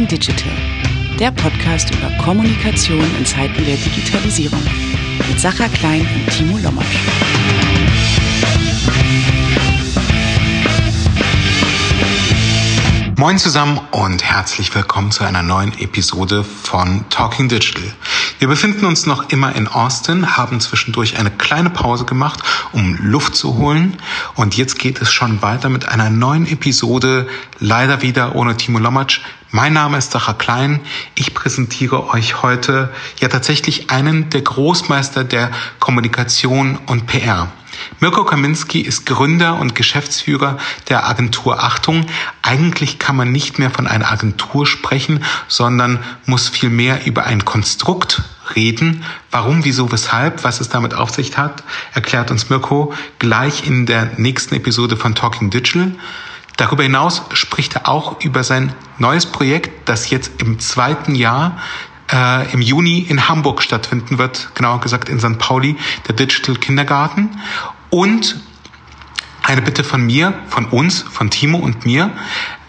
Talking Digital, der Podcast über Kommunikation in Zeiten der Digitalisierung mit Sacha Klein und Timo Lommatsch. Moin zusammen und herzlich willkommen zu einer neuen Episode von Talking Digital. Wir befinden uns noch immer in Austin, haben zwischendurch eine kleine Pause gemacht, um Luft zu holen. Und jetzt geht es schon weiter mit einer neuen Episode, leider wieder ohne Timo Lommatsch. Mein Name ist Sacha Klein. Ich präsentiere euch heute ja tatsächlich einen der Großmeister der Kommunikation und PR. Mirko Kaminski ist Gründer und Geschäftsführer der Agentur Achtung. Eigentlich kann man nicht mehr von einer Agentur sprechen, sondern muss vielmehr über ein Konstrukt reden. Warum, wieso, weshalb, was es damit auf sich hat, erklärt uns Mirko gleich in der nächsten Episode von Talking Digital. Darüber hinaus spricht er auch über sein neues Projekt, das jetzt im zweiten Jahr äh, im Juni in Hamburg stattfinden wird, genauer gesagt in St. Pauli, der Digital Kindergarten. Und eine Bitte von mir, von uns, von Timo und mir.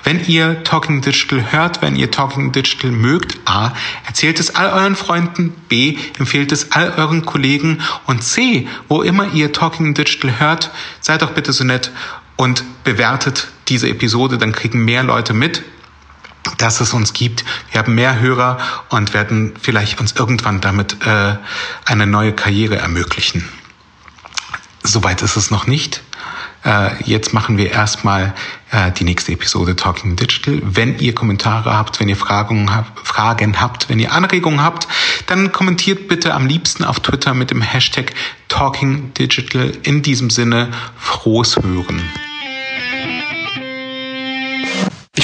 Wenn ihr Talking Digital hört, wenn ihr Talking Digital mögt, A, erzählt es all euren Freunden, B, empfehlt es all euren Kollegen und C, wo immer ihr Talking Digital hört, seid doch bitte so nett und bewertet diese Episode, dann kriegen mehr Leute mit, dass es uns gibt. Wir haben mehr Hörer und werden vielleicht uns irgendwann damit äh, eine neue Karriere ermöglichen. Soweit ist es noch nicht. Äh, jetzt machen wir erstmal äh, die nächste Episode Talking Digital. Wenn ihr Kommentare habt, wenn ihr Fragen, habt, Fragen habt, wenn ihr Anregungen habt, dann kommentiert bitte am liebsten auf Twitter mit dem Hashtag Talking Digital. In diesem Sinne, frohes Hören.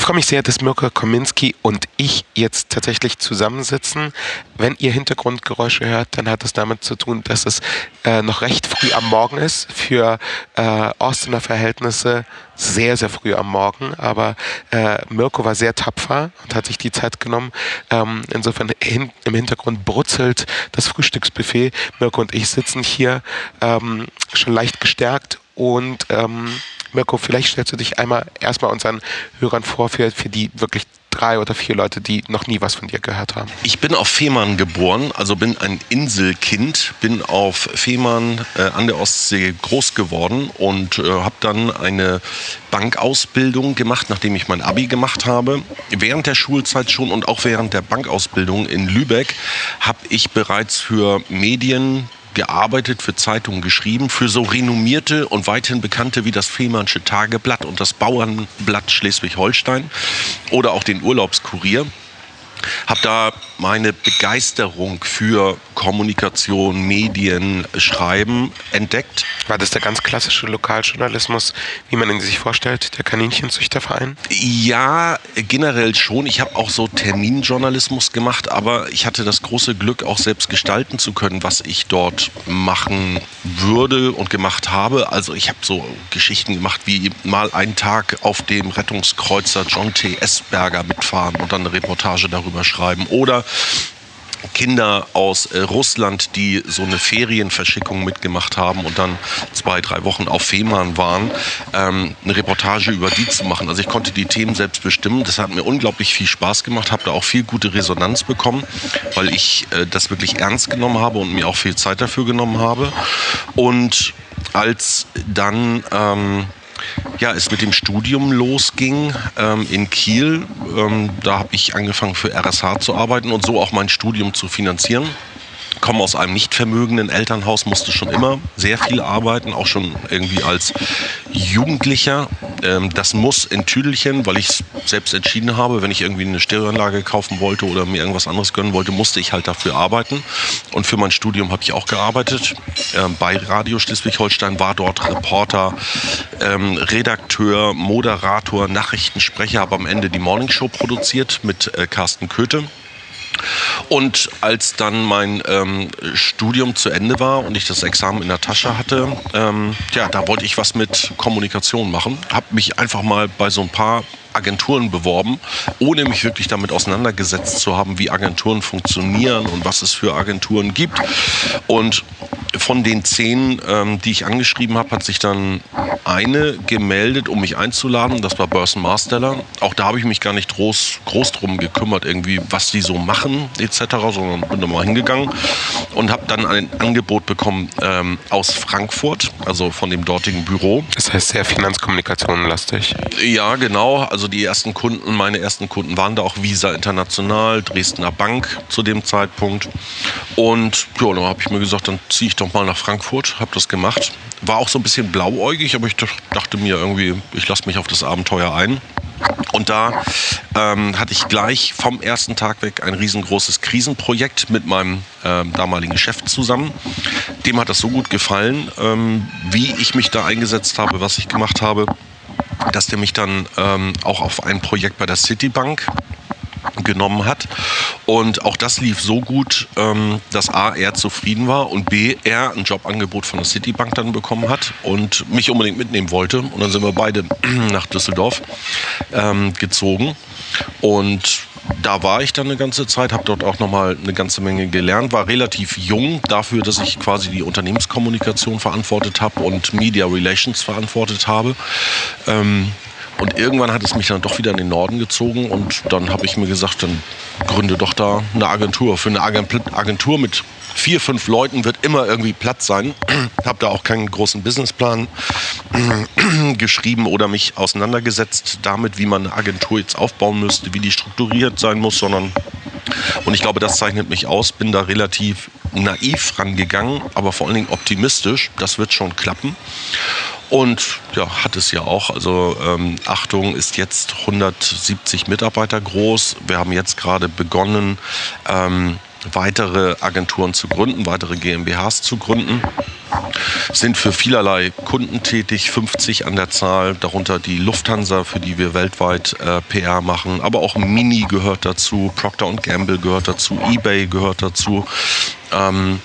Freue mich sehr, dass Mirko Kominski und ich jetzt tatsächlich zusammensitzen. Wenn ihr Hintergrundgeräusche hört, dann hat es damit zu tun, dass es äh, noch recht früh am Morgen ist. Für äh, Austener Verhältnisse sehr, sehr früh am Morgen. Aber äh, Mirko war sehr tapfer und hat sich die Zeit genommen. Ähm, insofern hin, im Hintergrund brutzelt das Frühstücksbuffet. Mirko und ich sitzen hier ähm, schon leicht gestärkt und ähm, Mirko, vielleicht stellst du dich einmal erstmal unseren Hörern vor, für, für die wirklich drei oder vier Leute, die noch nie was von dir gehört haben. Ich bin auf Fehmarn geboren, also bin ein Inselkind, bin auf Fehmarn äh, an der Ostsee groß geworden und äh, habe dann eine Bankausbildung gemacht, nachdem ich mein Abi gemacht habe. Während der Schulzeit schon und auch während der Bankausbildung in Lübeck habe ich bereits für Medien, gearbeitet, für Zeitungen geschrieben, für so renommierte und weithin bekannte wie das Fehmarnsche Tageblatt und das Bauernblatt Schleswig-Holstein oder auch den Urlaubskurier. Habe da meine Begeisterung für Kommunikation, Medien, Schreiben entdeckt. War das der ganz klassische Lokaljournalismus, wie man ihn sich vorstellt, der Kaninchenzüchterverein? Ja, generell schon. Ich habe auch so Terminjournalismus gemacht, aber ich hatte das große Glück, auch selbst gestalten zu können, was ich dort machen würde und gemacht habe. Also ich habe so Geschichten gemacht, wie mal einen Tag auf dem Rettungskreuzer John T. Esberger mitfahren und dann eine Reportage darüber schreiben. Oder Kinder aus äh, Russland, die so eine Ferienverschickung mitgemacht haben und dann zwei, drei Wochen auf Fehmarn waren, ähm, eine Reportage über die zu machen. Also ich konnte die Themen selbst bestimmen. Das hat mir unglaublich viel Spaß gemacht, habe da auch viel gute Resonanz bekommen, weil ich äh, das wirklich ernst genommen habe und mir auch viel Zeit dafür genommen habe. Und als dann... Ähm, ja, es mit dem Studium losging ähm, in Kiel. Ähm, da habe ich angefangen für RSH zu arbeiten und so auch mein Studium zu finanzieren komme aus einem nicht vermögenden Elternhaus, musste schon immer sehr viel arbeiten, auch schon irgendwie als Jugendlicher. Ähm, das muss in Tüdelchen, weil ich es selbst entschieden habe, wenn ich irgendwie eine Stereoanlage kaufen wollte oder mir irgendwas anderes gönnen wollte, musste ich halt dafür arbeiten. Und für mein Studium habe ich auch gearbeitet. Ähm, bei Radio Schleswig-Holstein war dort Reporter, ähm, Redakteur, Moderator, Nachrichtensprecher, habe am Ende die Morningshow produziert mit äh, Carsten Köthe. Und als dann mein ähm, Studium zu Ende war und ich das Examen in der Tasche hatte, ähm, ja, da wollte ich was mit Kommunikation machen. Habe mich einfach mal bei so ein paar Agenturen beworben, ohne mich wirklich damit auseinandergesetzt zu haben, wie Agenturen funktionieren und was es für Agenturen gibt. Und von den zehn, ähm, die ich angeschrieben habe, hat sich dann eine gemeldet, um mich einzuladen. Das war Börsen Marsteller. Auch da habe ich mich gar nicht groß, groß drum gekümmert, irgendwie, was die so machen, etc., sondern bin da mal hingegangen und habe dann ein Angebot bekommen ähm, aus Frankfurt, also von dem dortigen Büro. Das heißt sehr Finanzkommunikationenlastig. Ja, genau. Also die ersten Kunden, meine ersten Kunden waren da auch Visa International, Dresdner Bank zu dem Zeitpunkt. Und ja, dann habe ich mir gesagt, dann ziehe ich doch mal nach Frankfurt, habe das gemacht. War auch so ein bisschen blauäugig, aber ich dachte mir irgendwie, ich lasse mich auf das Abenteuer ein. Und da ähm, hatte ich gleich vom ersten Tag weg ein riesengroßes Krisenprojekt mit meinem ähm, damaligen Chef zusammen. Dem hat das so gut gefallen, ähm, wie ich mich da eingesetzt habe, was ich gemacht habe, dass der mich dann ähm, auch auf ein Projekt bei der Citibank genommen hat. Und auch das lief so gut, ähm, dass A, er zufrieden war und B, er ein Jobangebot von der Citibank dann bekommen hat und mich unbedingt mitnehmen wollte. Und dann sind wir beide nach Düsseldorf ähm, gezogen. Und da war ich dann eine ganze Zeit, habe dort auch nochmal eine ganze Menge gelernt, war relativ jung dafür, dass ich quasi die Unternehmenskommunikation verantwortet habe und Media Relations verantwortet habe. Ähm, und irgendwann hat es mich dann doch wieder in den Norden gezogen und dann habe ich mir gesagt, dann gründe doch da eine Agentur. Für eine Agentur mit vier, fünf Leuten wird immer irgendwie Platz sein. habe da auch keinen großen Businessplan geschrieben oder mich auseinandergesetzt damit, wie man eine Agentur jetzt aufbauen müsste, wie die strukturiert sein muss, sondern und ich glaube, das zeichnet mich aus, bin da relativ naiv rangegangen, aber vor allen Dingen optimistisch. Das wird schon klappen. Und ja, hat es ja auch. Also ähm, Achtung ist jetzt 170 Mitarbeiter groß. Wir haben jetzt gerade begonnen, ähm, weitere Agenturen zu gründen, weitere GmbHs zu gründen. Sind für vielerlei Kunden tätig, 50 an der Zahl, darunter die Lufthansa, für die wir weltweit äh, PR machen, aber auch Mini gehört dazu, Procter Gamble gehört dazu, eBay gehört dazu. Ähm,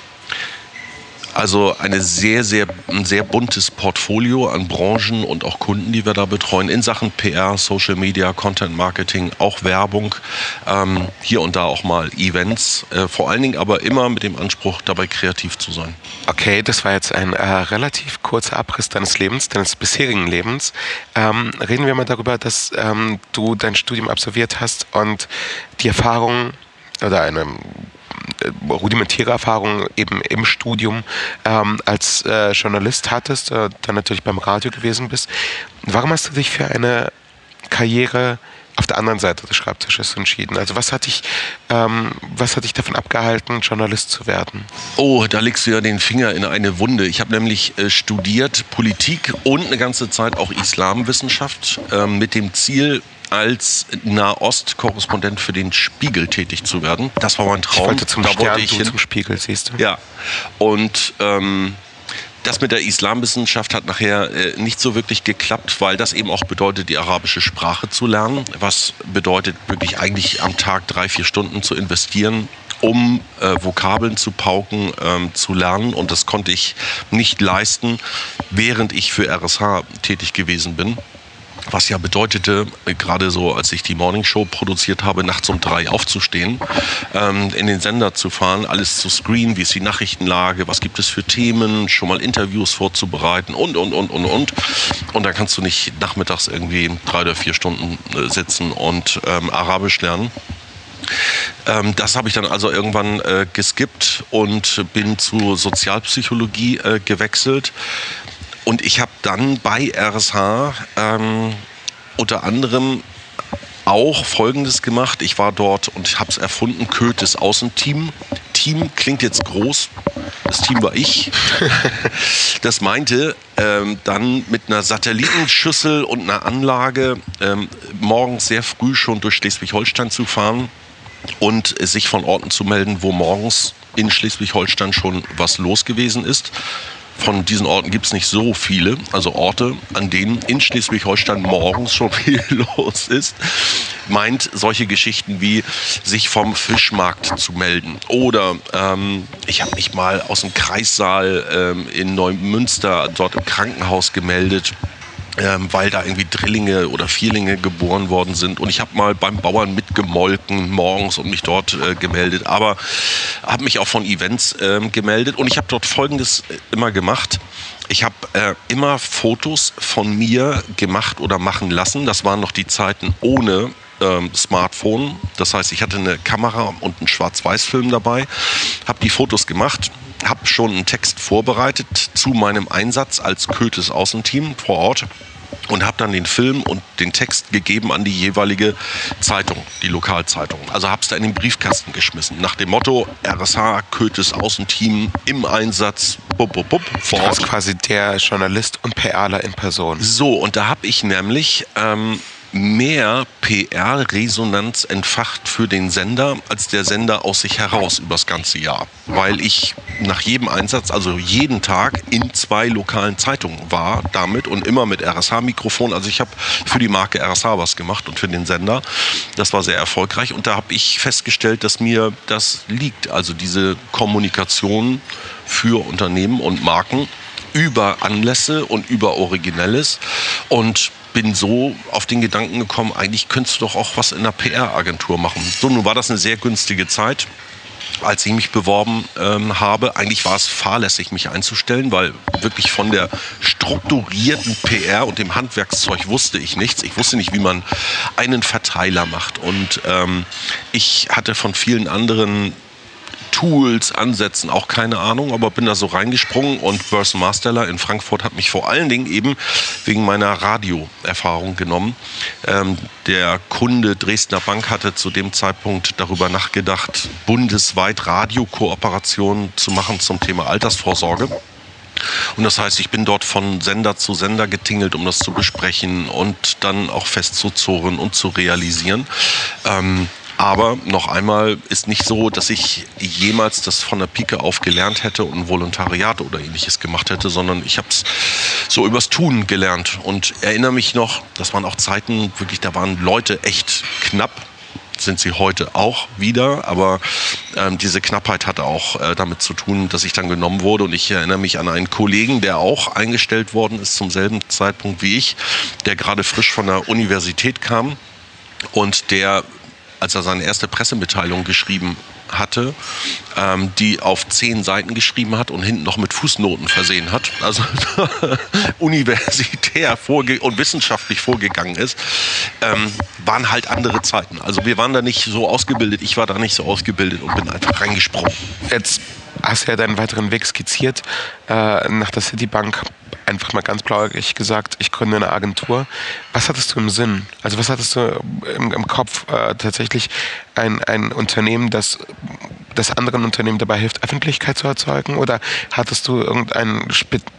also eine sehr, sehr, ein sehr buntes Portfolio an Branchen und auch Kunden, die wir da betreuen, in Sachen PR, Social Media, Content Marketing, auch Werbung, ähm, hier und da auch mal Events, äh, vor allen Dingen aber immer mit dem Anspruch, dabei kreativ zu sein. Okay, das war jetzt ein äh, relativ kurzer Abriss deines Lebens, deines bisherigen Lebens. Ähm, reden wir mal darüber, dass ähm, du dein Studium absolviert hast und die Erfahrung oder eine rudimentäre Erfahrung eben im Studium ähm, als äh, Journalist hattest, äh, dann natürlich beim Radio gewesen bist. Warum hast du dich für eine Karriere auf der anderen Seite des Schreibtisches entschieden? Also was hat dich, ähm, was hat dich davon abgehalten, Journalist zu werden? Oh, da legst du ja den Finger in eine Wunde. Ich habe nämlich äh, studiert Politik und eine ganze Zeit auch Islamwissenschaft äh, mit dem Ziel, als Nahost-Korrespondent für den Spiegel tätig zu werden. Das war mein Traum. Ich wollte zum da Stern, wollte ich hin. zum Spiegel, siehst du. Ja. Und ähm, das mit der Islamwissenschaft hat nachher äh, nicht so wirklich geklappt, weil das eben auch bedeutet, die arabische Sprache zu lernen. Was bedeutet wirklich eigentlich am Tag drei, vier Stunden zu investieren, um äh, Vokabeln zu pauken, ähm, zu lernen. Und das konnte ich nicht leisten, während ich für RSH tätig gewesen bin. Was ja bedeutete, gerade so als ich die Morning Show produziert habe, nachts um drei aufzustehen, ähm, in den Sender zu fahren, alles zu screenen, wie ist die Nachrichtenlage, was gibt es für Themen, schon mal Interviews vorzubereiten und, und, und, und, und. Und dann kannst du nicht nachmittags irgendwie drei oder vier Stunden äh, sitzen und ähm, Arabisch lernen. Ähm, das habe ich dann also irgendwann äh, geskippt und bin zu Sozialpsychologie äh, gewechselt. Und ich habe dann bei RSH ähm, unter anderem auch Folgendes gemacht. Ich war dort und habe es erfunden, Kötes Außenteam. Team klingt jetzt groß. Das Team war ich. Das meinte, ähm, dann mit einer Satellitenschüssel und einer Anlage ähm, morgens sehr früh schon durch Schleswig-Holstein zu fahren und sich von Orten zu melden, wo morgens in Schleswig-Holstein schon was los gewesen ist von diesen Orten gibt es nicht so viele, also Orte, an denen in Schleswig-Holstein morgens schon viel los ist, meint solche Geschichten wie sich vom Fischmarkt zu melden. Oder ähm, ich habe mich mal aus dem Kreissaal ähm, in Neumünster dort im Krankenhaus gemeldet ähm, weil da irgendwie Drillinge oder Vierlinge geboren worden sind. Und ich habe mal beim Bauern mitgemolken morgens und mich dort äh, gemeldet, aber habe mich auch von Events ähm, gemeldet. Und ich habe dort Folgendes äh, immer gemacht. Ich habe äh, immer Fotos von mir gemacht oder machen lassen. Das waren noch die Zeiten ohne ähm, Smartphone. Das heißt, ich hatte eine Kamera und einen Schwarz-Weiß-Film dabei, habe die Fotos gemacht, habe schon einen Text vorbereitet zu meinem Einsatz als Kötes Außenteam vor Ort und habe dann den Film und den Text gegeben an die jeweilige Zeitung, die Lokalzeitung. Also habe es da in den Briefkasten geschmissen. Nach dem Motto RSH, Kötes Außenteam im Einsatz, bup, bup, bup, vor Ort. Du quasi der Journalist und PRler in Person. So, und da habe ich nämlich ähm, mehr PR-Resonanz entfacht für den Sender als der Sender aus sich heraus übers ganze Jahr. Weil ich nach jedem Einsatz, also jeden Tag in zwei lokalen Zeitungen war damit und immer mit RSH-Mikrofon. Also ich habe für die Marke RSH was gemacht und für den Sender. Das war sehr erfolgreich und da habe ich festgestellt, dass mir das liegt. Also diese Kommunikation für Unternehmen und Marken über Anlässe und über Originelles. Und bin so auf den Gedanken gekommen, eigentlich könntest du doch auch was in einer PR-Agentur machen. So, nun war das eine sehr günstige Zeit als ich mich beworben ähm, habe. Eigentlich war es fahrlässig, mich einzustellen, weil wirklich von der strukturierten PR und dem Handwerkszeug wusste ich nichts. Ich wusste nicht, wie man einen Verteiler macht. Und ähm, ich hatte von vielen anderen Tools, Ansätzen, auch keine Ahnung, aber bin da so reingesprungen und Burson Masterler in Frankfurt hat mich vor allen Dingen eben wegen meiner Radioerfahrung genommen. Ähm, der Kunde Dresdner Bank hatte zu dem Zeitpunkt darüber nachgedacht, bundesweit Radiokooperationen zu machen zum Thema Altersvorsorge. Und das heißt, ich bin dort von Sender zu Sender getingelt, um das zu besprechen und dann auch festzuzurren und zu realisieren. Ähm, aber noch einmal ist nicht so, dass ich jemals das von der Pike auf gelernt hätte und Volontariat oder ähnliches gemacht hätte, sondern ich habe es so übers Tun gelernt. Und erinnere mich noch, das waren auch Zeiten, wirklich, da waren Leute echt knapp. Sind sie heute auch wieder, aber ähm, diese Knappheit hatte auch äh, damit zu tun, dass ich dann genommen wurde. Und ich erinnere mich an einen Kollegen, der auch eingestellt worden ist zum selben Zeitpunkt wie ich, der gerade frisch von der Universität kam. Und der als er seine erste Pressemitteilung geschrieben hatte, ähm, die auf zehn Seiten geschrieben hat und hinten noch mit Fußnoten versehen hat, also universitär und wissenschaftlich vorgegangen ist, ähm, waren halt andere Zeiten. Also wir waren da nicht so ausgebildet, ich war da nicht so ausgebildet und bin einfach reingesprungen. Jetzt hast ja deinen weiteren Weg skizziert äh, nach der Citibank einfach mal ganz blauäugig gesagt, ich gründe eine Agentur. Was hattest du im Sinn? Also was hattest du im, im Kopf? Äh, tatsächlich ein, ein Unternehmen, das, das anderen Unternehmen dabei hilft, Öffentlichkeit zu erzeugen? Oder hattest du irgendein,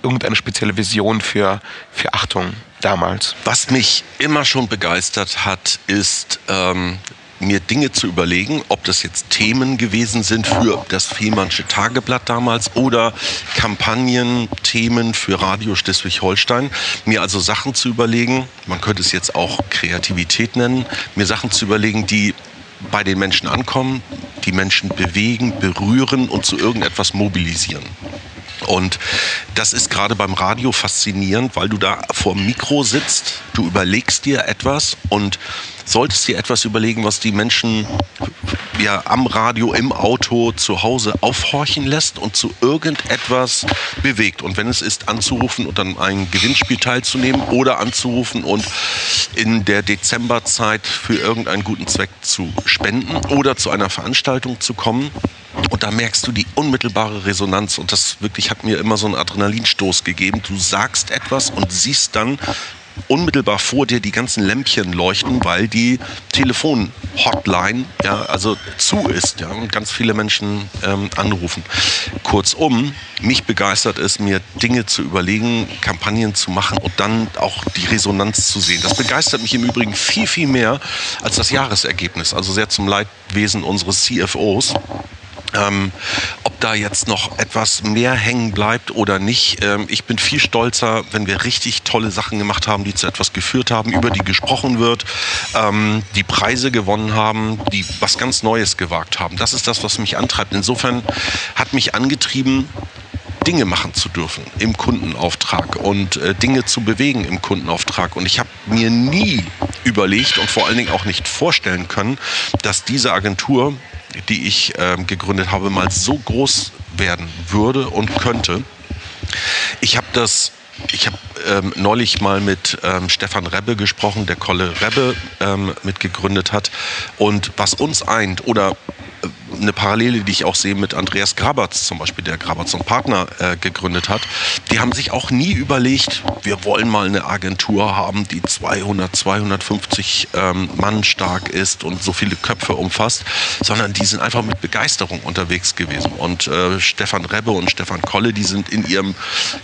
irgendeine spezielle Vision für, für Achtung damals? Was mich immer schon begeistert hat, ist ähm, mir Dinge zu überlegen, ob das jetzt Themen gewesen sind für das Fehmarnsche Tageblatt damals oder Kampagnen, Themen für Radio Schleswig-Holstein. Mir also Sachen zu überlegen, man könnte es jetzt auch Kreativität nennen, mir Sachen zu überlegen, die bei den Menschen ankommen, die Menschen bewegen, berühren und zu irgendetwas mobilisieren. Und das ist gerade beim Radio faszinierend, weil du da vor dem Mikro sitzt, du überlegst dir etwas und solltest dir etwas überlegen, was die Menschen ja, am Radio, im Auto, zu Hause aufhorchen lässt und zu irgendetwas bewegt. Und wenn es ist, anzurufen und dann ein Gewinnspiel teilzunehmen oder anzurufen und in der Dezemberzeit für irgendeinen guten Zweck zu spenden oder zu einer Veranstaltung zu kommen. Und da merkst du die unmittelbare Resonanz und das wirklich hat mir immer so einen Adrenalinstoß gegeben. Du sagst etwas und siehst dann unmittelbar vor dir die ganzen Lämpchen leuchten, weil die Telefonhotline ja also zu ist ja, und ganz viele Menschen ähm, anrufen. Kurzum, mich begeistert es, mir Dinge zu überlegen, Kampagnen zu machen und dann auch die Resonanz zu sehen. Das begeistert mich im Übrigen viel, viel mehr als das Jahresergebnis, also sehr zum Leidwesen unseres CFOs. Ähm, ob da jetzt noch etwas mehr hängen bleibt oder nicht. Ähm, ich bin viel stolzer, wenn wir richtig tolle Sachen gemacht haben, die zu etwas geführt haben, über die gesprochen wird, ähm, die Preise gewonnen haben, die was ganz Neues gewagt haben. Das ist das, was mich antreibt. Insofern hat mich angetrieben, Dinge machen zu dürfen im Kundenauftrag und äh, Dinge zu bewegen im Kundenauftrag. Und ich habe mir nie überlegt und vor allen Dingen auch nicht vorstellen können, dass diese Agentur die ich äh, gegründet habe, mal so groß werden würde und könnte. Ich habe das ich habe ähm, neulich mal mit ähm, Stefan Rebbe gesprochen, der Kolle Rebbe ähm, mitgegründet hat. Und was uns eint, oder eine Parallele, die ich auch sehe mit Andreas Grabatz zum Beispiel, der Grabatz und Partner äh, gegründet hat. Die haben sich auch nie überlegt, wir wollen mal eine Agentur haben, die 200, 250 ähm, Mann stark ist und so viele Köpfe umfasst, sondern die sind einfach mit Begeisterung unterwegs gewesen. Und äh, Stefan Rebbe und Stefan Kolle, die sind in ihrem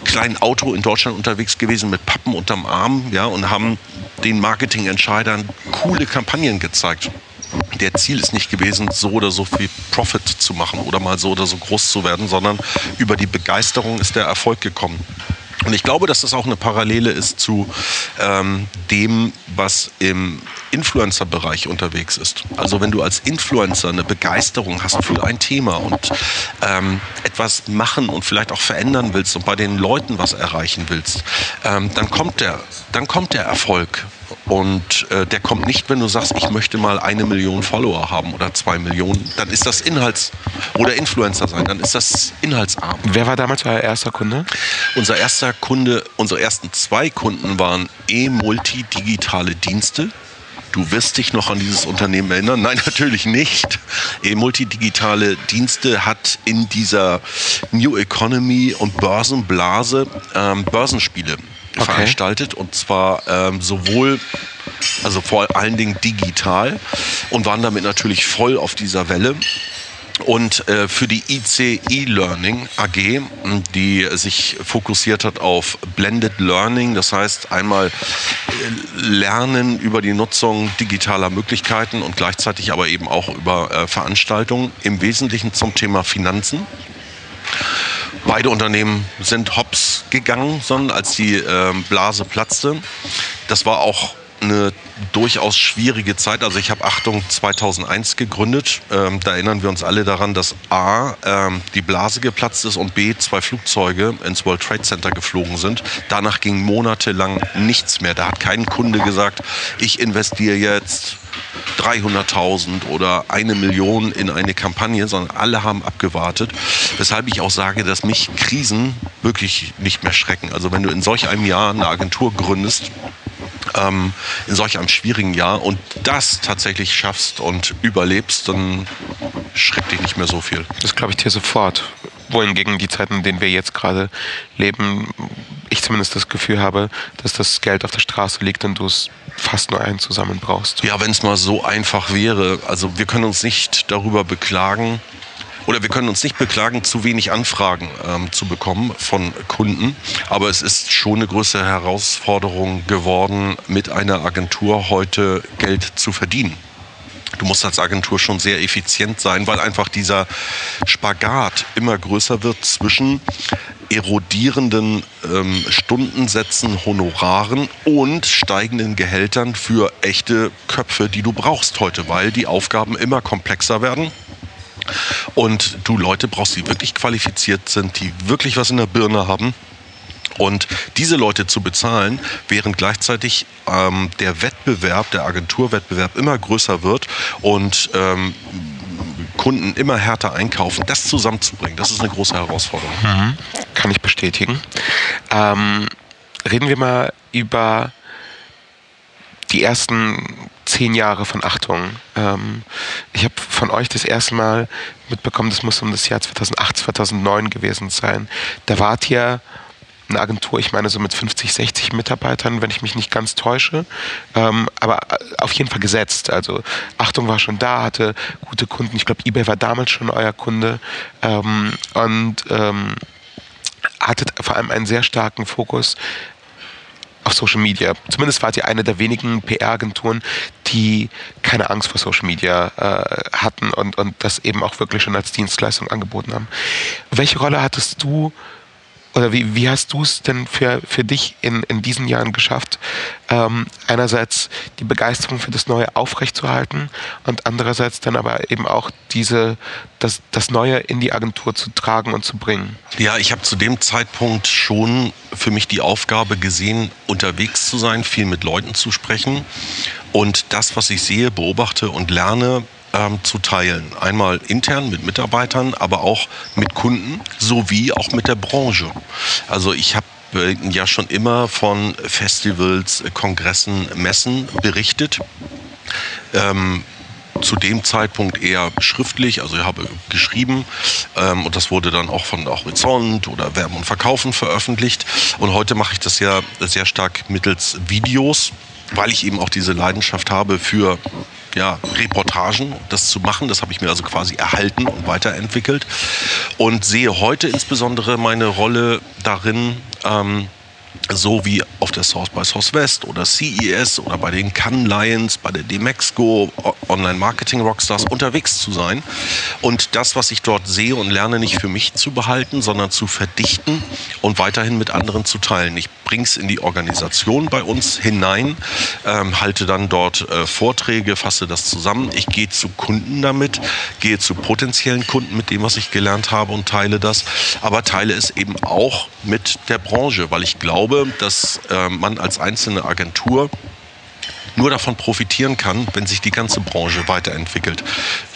kleinen Auto in Deutschland unterwegs gewesen mit Pappen unterm Arm, ja, und haben den Marketingentscheidern coole Kampagnen gezeigt der Ziel ist nicht gewesen, so oder so viel Profit zu machen oder mal so oder so groß zu werden, sondern über die Begeisterung ist der Erfolg gekommen. Und ich glaube, dass das auch eine Parallele ist zu ähm, dem, was im Influencer-Bereich unterwegs ist. Also wenn du als Influencer eine Begeisterung hast für ein Thema und ähm, etwas machen und vielleicht auch verändern willst und bei den Leuten was erreichen willst, ähm, dann kommt der, dann kommt der Erfolg. Und äh, der kommt nicht, wenn du sagst, ich möchte mal eine Million Follower haben oder zwei Millionen. Dann ist das Inhalts- oder Influencer sein. Dann ist das inhaltsarm. Wer war damals euer erster Kunde? Unser erster Kunde, unsere ersten zwei Kunden waren E-Multi digitale Dienste. Du wirst dich noch an dieses Unternehmen erinnern? Nein, natürlich nicht. E-Multidigitale Dienste hat in dieser New Economy und Börsenblase ähm, Börsenspiele okay. veranstaltet und zwar ähm, sowohl also vor allen Dingen digital und waren damit natürlich voll auf dieser Welle. Und äh, für die IC E-Learning AG, die sich fokussiert hat auf Blended Learning, das heißt einmal äh, Lernen über die Nutzung digitaler Möglichkeiten und gleichzeitig aber eben auch über äh, Veranstaltungen, im Wesentlichen zum Thema Finanzen. Beide Unternehmen sind hops gegangen, sondern als die äh, Blase platzte. Das war auch eine durchaus schwierige Zeit. Also ich habe Achtung 2001 gegründet. Ähm, da erinnern wir uns alle daran, dass A, ähm, die Blase geplatzt ist und B, zwei Flugzeuge ins World Trade Center geflogen sind. Danach ging monatelang nichts mehr. Da hat kein Kunde gesagt, ich investiere jetzt 300.000 oder eine Million in eine Kampagne, sondern alle haben abgewartet. Weshalb ich auch sage, dass mich Krisen wirklich nicht mehr schrecken. Also wenn du in solch einem Jahr eine Agentur gründest, ähm, in solch einem schwierigen Jahr und das tatsächlich schaffst und überlebst, dann schreckt dich nicht mehr so viel. Das glaube ich dir sofort. Wohingegen die Zeiten, in denen wir jetzt gerade leben, ich zumindest das Gefühl habe, dass das Geld auf der Straße liegt und du es fast nur einen zusammen brauchst. Ja, wenn es mal so einfach wäre. Also wir können uns nicht darüber beklagen, oder wir können uns nicht beklagen, zu wenig Anfragen ähm, zu bekommen von Kunden. Aber es ist schon eine größere Herausforderung geworden, mit einer Agentur heute Geld zu verdienen. Du musst als Agentur schon sehr effizient sein, weil einfach dieser Spagat immer größer wird zwischen erodierenden ähm, Stundensätzen, Honoraren und steigenden Gehältern für echte Köpfe, die du brauchst heute, weil die Aufgaben immer komplexer werden. Und du Leute brauchst, die wirklich qualifiziert sind, die wirklich was in der Birne haben. Und diese Leute zu bezahlen, während gleichzeitig ähm, der Wettbewerb, der Agenturwettbewerb immer größer wird und ähm, Kunden immer härter einkaufen, das zusammenzubringen, das ist eine große Herausforderung. Mhm. Kann ich bestätigen. Ähm, reden wir mal über die ersten zehn Jahre von Achtung. Ähm, ich habe von euch das erste Mal mitbekommen, das muss um das Jahr 2008, 2009 gewesen sein. Da wart ihr eine Agentur, ich meine so mit 50, 60 Mitarbeitern, wenn ich mich nicht ganz täusche, ähm, aber auf jeden Fall gesetzt. Also Achtung war schon da, hatte gute Kunden. Ich glaube, eBay war damals schon euer Kunde ähm, und ähm, hattet vor allem einen sehr starken Fokus auf Social Media. Zumindest wart ihr eine der wenigen PR-Agenturen, die keine Angst vor Social Media äh, hatten und, und das eben auch wirklich schon als Dienstleistung angeboten haben. Welche Rolle hattest du oder wie, wie hast du es denn für, für dich in, in diesen Jahren geschafft, ähm, einerseits die Begeisterung für das Neue aufrechtzuerhalten und andererseits dann aber eben auch diese, das, das Neue in die Agentur zu tragen und zu bringen? Ja, ich habe zu dem Zeitpunkt schon für mich die Aufgabe gesehen, unterwegs zu sein, viel mit Leuten zu sprechen und das, was ich sehe, beobachte und lerne, ähm, zu teilen. Einmal intern mit Mitarbeitern, aber auch mit Kunden sowie auch mit der Branche. Also ich habe äh, ja schon immer von Festivals, Kongressen, Messen berichtet. Ähm, zu dem Zeitpunkt eher schriftlich, also ich habe geschrieben ähm, und das wurde dann auch von Horizont oder Werben und Verkaufen veröffentlicht. Und heute mache ich das ja sehr stark mittels Videos, weil ich eben auch diese Leidenschaft habe für ja, Reportagen, das zu machen. Das habe ich mir also quasi erhalten und weiterentwickelt und sehe heute insbesondere meine Rolle darin, ähm, so wie auf der Source by Source West oder CES oder bei den Cannes Lions, bei der Demexco Online Marketing Rockstars unterwegs zu sein und das, was ich dort sehe und lerne, nicht für mich zu behalten, sondern zu verdichten und weiterhin mit anderen zu teilen. Ich bringe es in die Organisation bei uns hinein, ähm, halte dann dort äh, Vorträge, fasse das zusammen. Ich gehe zu Kunden damit, gehe zu potenziellen Kunden mit dem, was ich gelernt habe und teile das, aber teile es eben auch mit der Branche, weil ich glaube, glaube, dass äh, man als einzelne Agentur nur davon profitieren kann, wenn sich die ganze Branche weiterentwickelt.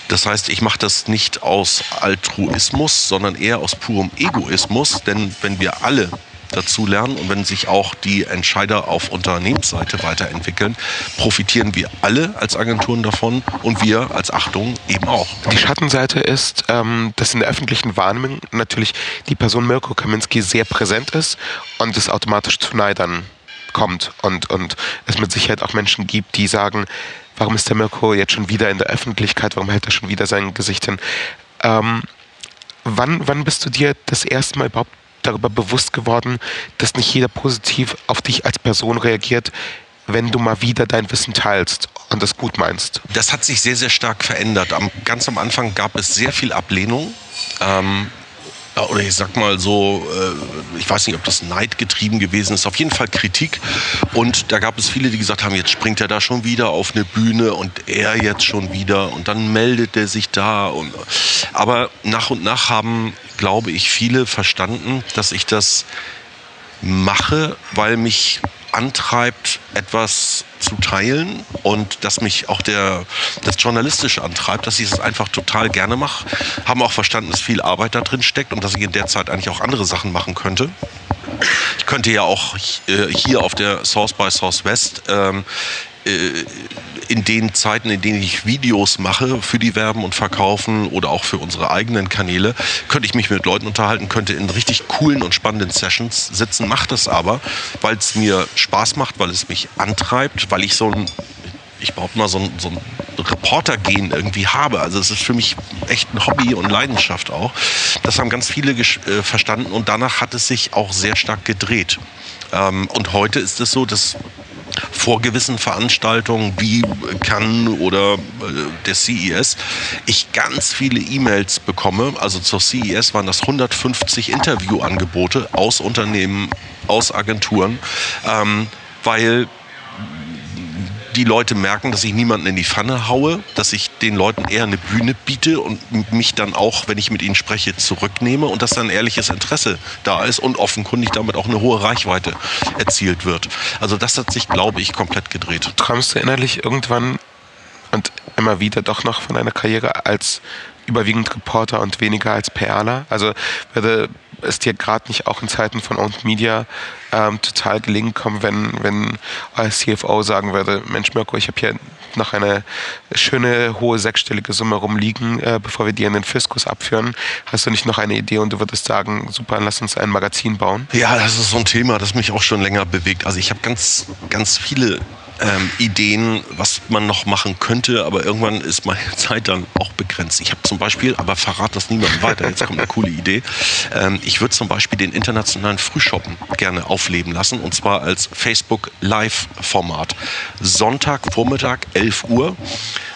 Das heißt, ich mache das nicht aus Altruismus, sondern eher aus purem Egoismus, denn wenn wir alle dazu lernen und wenn sich auch die Entscheider auf Unternehmensseite weiterentwickeln, profitieren wir alle als Agenturen davon und wir als Achtung eben auch. Die Schattenseite ist, ähm, dass in der öffentlichen Wahrnehmung natürlich die Person Mirko Kaminski sehr präsent ist und es automatisch zu Neidern kommt und, und es mit Sicherheit auch Menschen gibt, die sagen, warum ist der Mirko jetzt schon wieder in der Öffentlichkeit, warum hält er schon wieder sein Gesicht hin? Ähm, wann, wann bist du dir das erste Mal überhaupt darüber bewusst geworden, dass nicht jeder positiv auf dich als Person reagiert, wenn du mal wieder dein Wissen teilst und das gut meinst? Das hat sich sehr, sehr stark verändert. Am, ganz am Anfang gab es sehr viel Ablehnung. Ähm, oder ich sag mal so, äh, ich weiß nicht, ob das neidgetrieben gewesen ist, auf jeden Fall Kritik. Und da gab es viele, die gesagt haben, jetzt springt er da schon wieder auf eine Bühne und er jetzt schon wieder und dann meldet er sich da. Aber nach und nach haben, glaube ich, viele verstanden, dass ich das mache, weil mich antreibt, etwas zu teilen und dass mich auch der, das Journalistische antreibt, dass ich es einfach total gerne mache. Haben auch verstanden, dass viel Arbeit da drin steckt und dass ich in der Zeit eigentlich auch andere Sachen machen könnte. Ich könnte ja auch äh, hier auf der Source by Source West ähm, äh, in den Zeiten, in denen ich Videos mache für die Werben und Verkaufen oder auch für unsere eigenen Kanäle, könnte ich mich mit Leuten unterhalten, könnte in richtig coolen und spannenden Sessions sitzen, mache das aber, weil es mir Spaß macht, weil es mich antreibt, weil ich so ein ich behaupte mal, so ein, so ein Reporter-Gen irgendwie habe. Also es ist für mich echt ein Hobby und Leidenschaft auch. Das haben ganz viele äh, verstanden und danach hat es sich auch sehr stark gedreht. Ähm, und heute ist es so, dass vor gewissen Veranstaltungen wie Cannes oder äh, der CES ich ganz viele E-Mails bekomme. Also zur CES waren das 150 Interviewangebote aus Unternehmen, aus Agenturen, ähm, weil die Leute merken, dass ich niemanden in die Pfanne haue, dass ich den Leuten eher eine Bühne biete und mich dann auch, wenn ich mit ihnen spreche, zurücknehme und dass dann ehrliches Interesse da ist und offenkundig damit auch eine hohe Reichweite erzielt wird. Also das hat sich, glaube ich, komplett gedreht. Träumst du innerlich irgendwann und immer wieder doch noch von einer Karriere als überwiegend Reporter und weniger als PRler? Also würde es dir gerade nicht auch in Zeiten von Owned Media ähm, total gelingen kommen, wenn, wenn als CFO sagen würde, Mensch Mirko, ich habe hier noch eine schöne hohe sechsstellige Summe rumliegen, äh, bevor wir die in den Fiskus abführen. Hast du nicht noch eine Idee und du würdest sagen, super, lass uns ein Magazin bauen? Ja, das ist so ein Thema, das mich auch schon länger bewegt. Also ich habe ganz, ganz viele ähm, Ideen, was man noch machen könnte, aber irgendwann ist meine Zeit dann auch begrenzt. Ich habe zum Beispiel, aber verrat das niemandem weiter, jetzt kommt eine coole Idee. Ähm, ich würde zum Beispiel den internationalen Frühshoppen gerne aufleben lassen und zwar als Facebook Live-Format. Sonntagvormittag, 11 Uhr.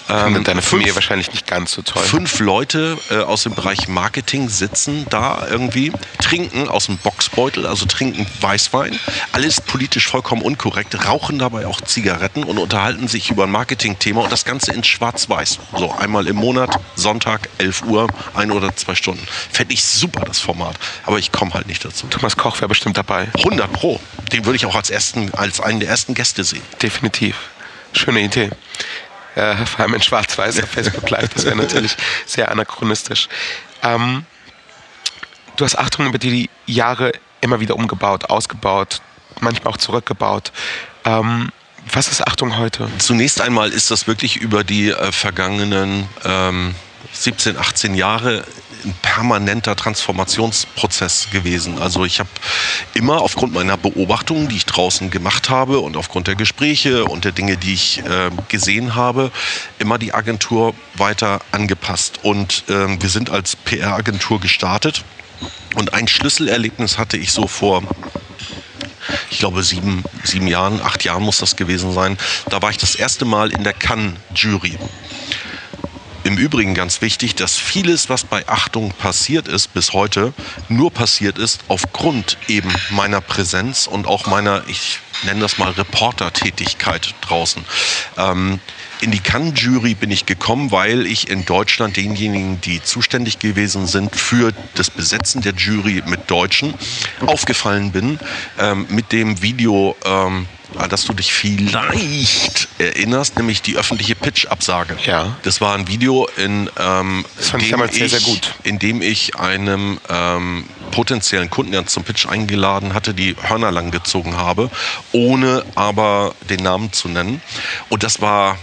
Ähm, mit deiner Familie wahrscheinlich nicht ganz so toll. Fünf Leute äh, aus dem Bereich Marketing sitzen da irgendwie, trinken aus dem Boxbeutel, also trinken Weißwein. Alles politisch vollkommen unkorrekt, rauchen dabei auch Zigaretten und unterhalten sich über ein Marketingthema und das Ganze in Schwarz-Weiß. So einmal im Monat, Sonntag, 11 Uhr, ein oder zwei Stunden. Fände ich super, das Format. Aber ich komme halt nicht dazu. Thomas Koch wäre bestimmt dabei. 100 Pro. Den würde ich auch als, ersten, als einen der ersten Gäste sehen. Definitiv. Schöne Idee. Äh, vor allem in Schwarz-Weiß auf Facebook Live. Das wäre natürlich sehr anachronistisch. Ähm, du hast Achtung über die Jahre immer wieder umgebaut, ausgebaut, manchmal auch zurückgebaut. Ähm, was ist Achtung heute? Zunächst einmal ist das wirklich über die äh, vergangenen ähm, 17, 18 Jahre ein permanenter Transformationsprozess gewesen. Also ich habe immer aufgrund meiner Beobachtungen, die ich draußen gemacht habe und aufgrund der Gespräche und der Dinge, die ich äh, gesehen habe, immer die Agentur weiter angepasst. Und ähm, wir sind als PR-Agentur gestartet. Und ein Schlüsselerlebnis hatte ich so vor ich glaube, sieben, sieben Jahren, acht Jahren muss das gewesen sein. Da war ich das erste Mal in der Cannes-Jury. Im Übrigen ganz wichtig, dass vieles, was bei Achtung passiert ist bis heute, nur passiert ist aufgrund eben meiner Präsenz und auch meiner, ich nenne das mal Reporter-Tätigkeit draußen. Ähm, in die Cannes-Jury bin ich gekommen, weil ich in Deutschland denjenigen, die zuständig gewesen sind für das Besetzen der Jury mit Deutschen, aufgefallen bin ähm, mit dem Video ähm, an das du dich vielleicht erinnerst, nämlich die öffentliche Pitch-Absage. Ja. Das war ein Video, in, ähm, das fand ich damals sehr, sehr gut. in dem ich einem ähm, potenziellen Kunden, der uns zum Pitch eingeladen hatte, die Hörner lang gezogen habe, ohne aber den Namen zu nennen. Und das war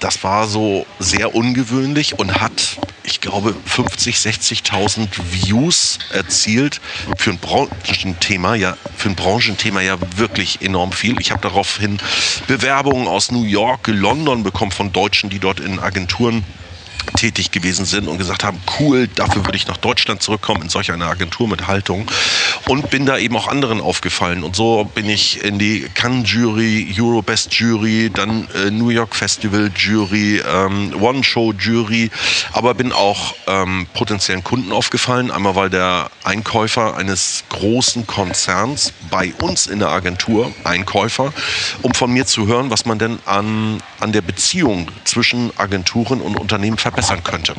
das war so sehr ungewöhnlich und hat, ich glaube, 50, 60.000 Views erzielt. Für ein Branchenthema, ja, für ein Branchenthema ja wirklich enorm viel. Ich habe daraufhin Bewerbungen aus New York, London bekommen von Deutschen, die dort in Agenturen tätig gewesen sind und gesagt haben, cool, dafür würde ich nach Deutschland zurückkommen in solch eine Agentur mit Haltung. Und bin da eben auch anderen aufgefallen. Und so bin ich in die Cannes Jury, Eurobest Jury, dann äh, New York Festival Jury, ähm, One Show Jury, aber bin auch ähm, potenziellen Kunden aufgefallen, einmal weil der Einkäufer eines großen Konzerns bei uns in der Agentur, Einkäufer, um von mir zu hören, was man denn an, an der Beziehung zwischen Agenturen und Unternehmen verbessern könnte.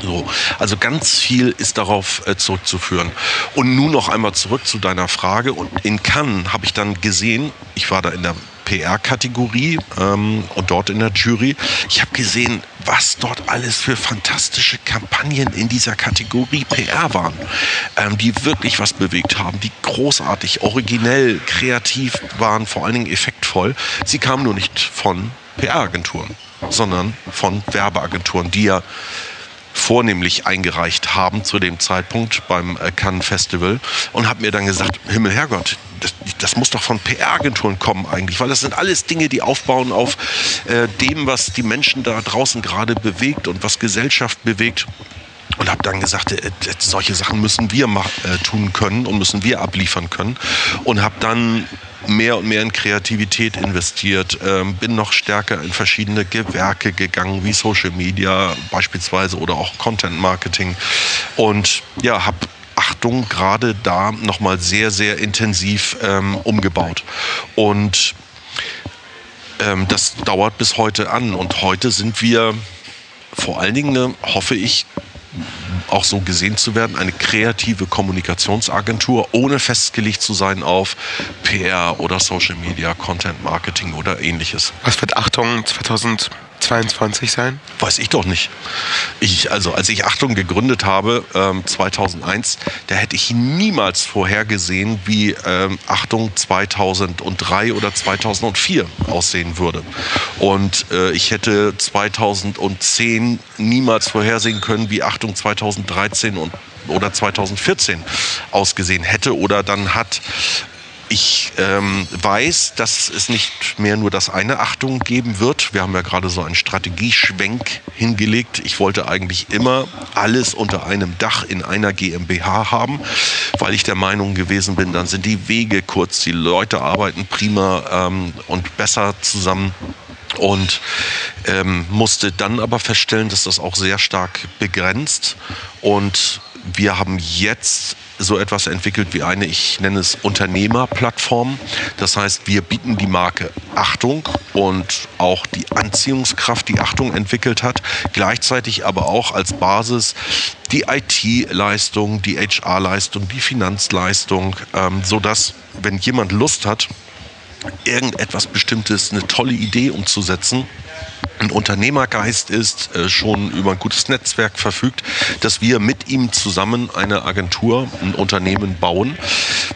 So, also ganz viel ist darauf äh, zurückzuführen. Und nun noch einmal zurück zu deiner Frage. Und in Cannes habe ich dann gesehen, ich war da in der PR-Kategorie ähm, und dort in der Jury. Ich habe gesehen, was dort alles für fantastische Kampagnen in dieser Kategorie PR waren, ähm, die wirklich was bewegt haben, die großartig, originell, kreativ waren, vor allen Dingen effektvoll. Sie kamen nur nicht von PR-Agenturen sondern von Werbeagenturen, die ja vornehmlich eingereicht haben zu dem Zeitpunkt beim äh, Cannes Festival und habe mir dann gesagt, Himmel Herrgott, das, das muss doch von PR-Agenturen kommen eigentlich, weil das sind alles Dinge, die aufbauen auf äh, dem, was die Menschen da draußen gerade bewegt und was Gesellschaft bewegt. Und habe dann gesagt, äh, solche Sachen müssen wir äh, tun können und müssen wir abliefern können. Und habe dann mehr und mehr in Kreativität investiert, ähm, bin noch stärker in verschiedene Gewerke gegangen, wie Social Media beispielsweise oder auch Content Marketing. Und ja, habe Achtung gerade da nochmal sehr, sehr intensiv ähm, umgebaut. Und ähm, das dauert bis heute an. Und heute sind wir vor allen Dingen, hoffe ich, auch so gesehen zu werden, eine kreative Kommunikationsagentur, ohne festgelegt zu sein auf PR oder Social Media, Content Marketing oder ähnliches. Was wird Achtung 2000? 22 sein? Weiß ich doch nicht. Ich, also als ich Achtung gegründet habe, ähm, 2001, da hätte ich niemals vorhergesehen, wie ähm, Achtung 2003 oder 2004 aussehen würde. Und äh, ich hätte 2010 niemals vorhersehen können, wie Achtung 2013 und oder 2014 ausgesehen hätte oder dann hat. Ich ähm, weiß, dass es nicht mehr nur das eine Achtung geben wird. Wir haben ja gerade so einen Strategieschwenk hingelegt. Ich wollte eigentlich immer alles unter einem Dach in einer GmbH haben, weil ich der Meinung gewesen bin, dann sind die Wege kurz, die Leute arbeiten prima ähm, und besser zusammen und ähm, musste dann aber feststellen, dass das auch sehr stark begrenzt und wir haben jetzt so etwas entwickelt wie eine, ich nenne es Unternehmerplattform. Das heißt, wir bieten die Marke Achtung und auch die Anziehungskraft, die Achtung entwickelt hat, gleichzeitig aber auch als Basis die IT-Leistung, die HR-Leistung, die Finanzleistung, ähm, sodass, wenn jemand Lust hat, irgendetwas Bestimmtes, eine tolle Idee umzusetzen, ein Unternehmergeist ist, äh, schon über ein gutes Netzwerk verfügt, dass wir mit ihm zusammen eine Agentur, ein Unternehmen bauen.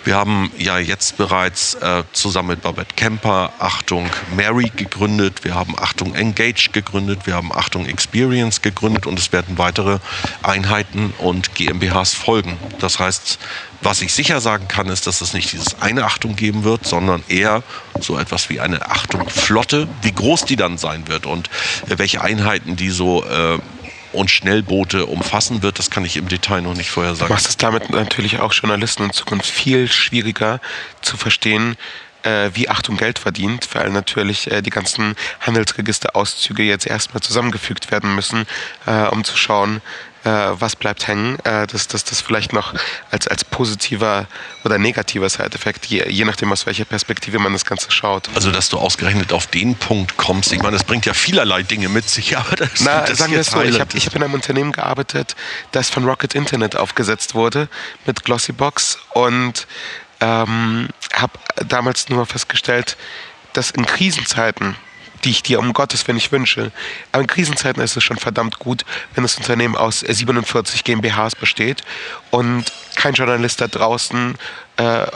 Wir haben ja jetzt bereits äh, zusammen mit Babette Kemper Achtung Mary gegründet, wir haben Achtung Engage gegründet, wir haben Achtung Experience gegründet und es werden weitere Einheiten und GmbHs folgen. Das heißt, was ich sicher sagen kann, ist, dass es nicht dieses eine Achtung geben wird, sondern eher so etwas wie eine Achtung-Flotte. Wie groß die dann sein wird und äh, welche Einheiten die so äh, und Schnellboote umfassen wird, das kann ich im Detail noch nicht vorher sagen. Was es damit natürlich auch Journalisten in Zukunft viel schwieriger zu verstehen, äh, wie Achtung Geld verdient, weil natürlich äh, die ganzen Handelsregisterauszüge jetzt erstmal zusammengefügt werden müssen, äh, um zu schauen, äh, was bleibt hängen, äh, dass das, das vielleicht noch als, als positiver oder negativer Side-Effekt, je, je nachdem aus welcher Perspektive man das Ganze schaut. Also, dass du ausgerechnet auf den Punkt kommst, ich meine, das bringt ja vielerlei Dinge mit sich, aber das, Na, das sagen wir es so, ich habe hab in einem Unternehmen gearbeitet, das von Rocket Internet aufgesetzt wurde mit Glossybox und ähm, habe damals nur festgestellt, dass in Krisenzeiten die ich dir um Gottes Willen nicht wünsche. Aber in Krisenzeiten ist es schon verdammt gut, wenn das Unternehmen aus 47 GmbHs besteht und kein Journalist da draußen äh,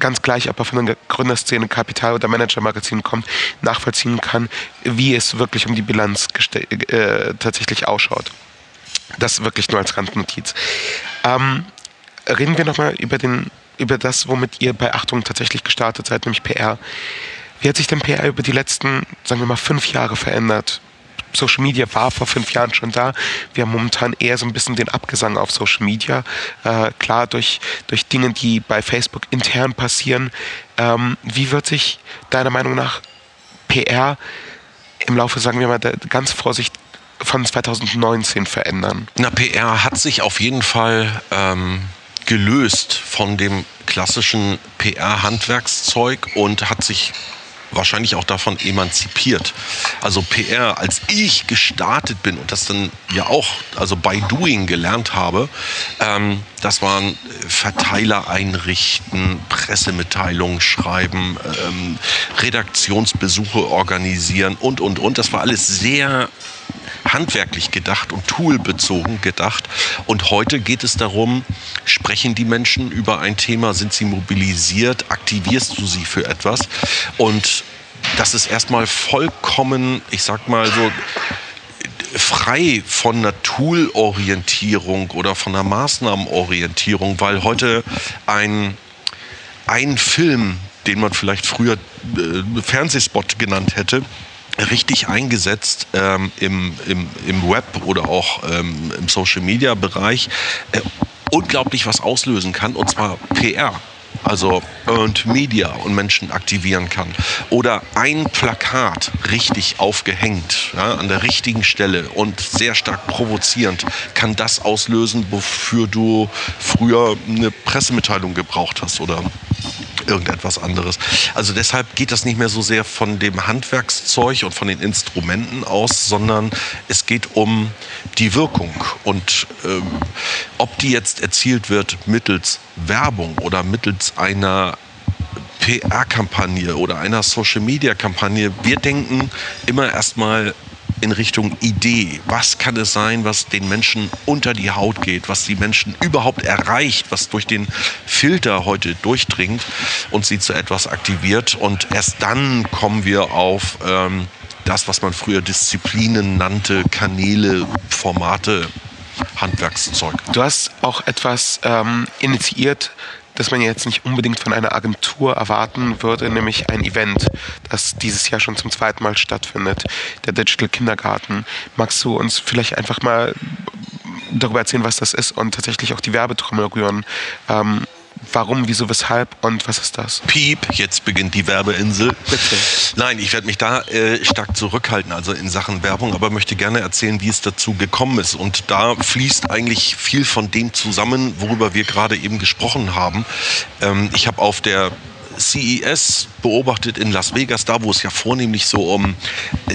ganz gleich, ob er von der Gründerszene, Kapital- oder Manager-Magazin kommt, nachvollziehen kann, wie es wirklich um die Bilanz äh, tatsächlich ausschaut. Das wirklich nur als Randnotiz. Ähm, reden wir nochmal über, über das, womit ihr bei Achtung tatsächlich gestartet seid, nämlich PR. Wie hat sich denn PR über die letzten, sagen wir mal, fünf Jahre verändert? Social Media war vor fünf Jahren schon da. Wir haben momentan eher so ein bisschen den Abgesang auf Social Media. Äh, klar, durch, durch Dinge, die bei Facebook intern passieren. Ähm, wie wird sich deiner Meinung nach PR im Laufe, sagen wir mal, der, ganz Vorsicht von 2019 verändern? Na, PR hat sich auf jeden Fall ähm, gelöst von dem klassischen PR-Handwerkszeug und hat sich wahrscheinlich auch davon emanzipiert. Also PR, als ich gestartet bin und das dann ja auch, also by doing gelernt habe, ähm, das waren Verteiler einrichten, Pressemitteilungen schreiben, ähm, Redaktionsbesuche organisieren und, und, und. Das war alles sehr handwerklich gedacht und toolbezogen gedacht. Und heute geht es darum, sprechen die Menschen über ein Thema, sind sie mobilisiert, aktivierst du sie für etwas? Und das ist erstmal vollkommen, ich sag mal so, frei von einer Tool-Orientierung oder von einer Maßnahmenorientierung, weil heute ein, ein Film, den man vielleicht früher äh, Fernsehspot genannt hätte, richtig eingesetzt ähm, im, im, im Web oder auch ähm, im Social-Media-Bereich äh, unglaublich was auslösen kann, und zwar PR also Earned Media und Menschen aktivieren kann. Oder ein Plakat richtig aufgehängt, ja, an der richtigen Stelle und sehr stark provozierend, kann das auslösen, wofür du früher eine Pressemitteilung gebraucht hast oder irgendetwas anderes. Also deshalb geht das nicht mehr so sehr von dem Handwerkszeug und von den Instrumenten aus, sondern es geht um die Wirkung und ähm, ob die jetzt erzielt wird mittels Werbung oder mittels einer PR-Kampagne oder einer Social-Media-Kampagne. Wir denken immer erstmal in Richtung Idee. Was kann es sein, was den Menschen unter die Haut geht, was die Menschen überhaupt erreicht, was durch den Filter heute durchdringt und sie zu etwas aktiviert. Und erst dann kommen wir auf ähm, das, was man früher Disziplinen nannte, Kanäle, Formate, Handwerkszeug. Du hast auch etwas ähm, initiiert, das man jetzt nicht unbedingt von einer Agentur erwarten würde, nämlich ein Event, das dieses Jahr schon zum zweiten Mal stattfindet, der Digital Kindergarten. Magst du uns vielleicht einfach mal darüber erzählen, was das ist und tatsächlich auch die Werbetrommel rühren? Ähm, Warum, wieso, weshalb und was ist das? Piep, jetzt beginnt die Werbeinsel. Bitte. Nein, ich werde mich da äh, stark zurückhalten, also in Sachen Werbung, aber möchte gerne erzählen, wie es dazu gekommen ist. Und da fließt eigentlich viel von dem zusammen, worüber wir gerade eben gesprochen haben. Ähm, ich habe auf der CES beobachtet in Las Vegas, da wo es ja vornehmlich so um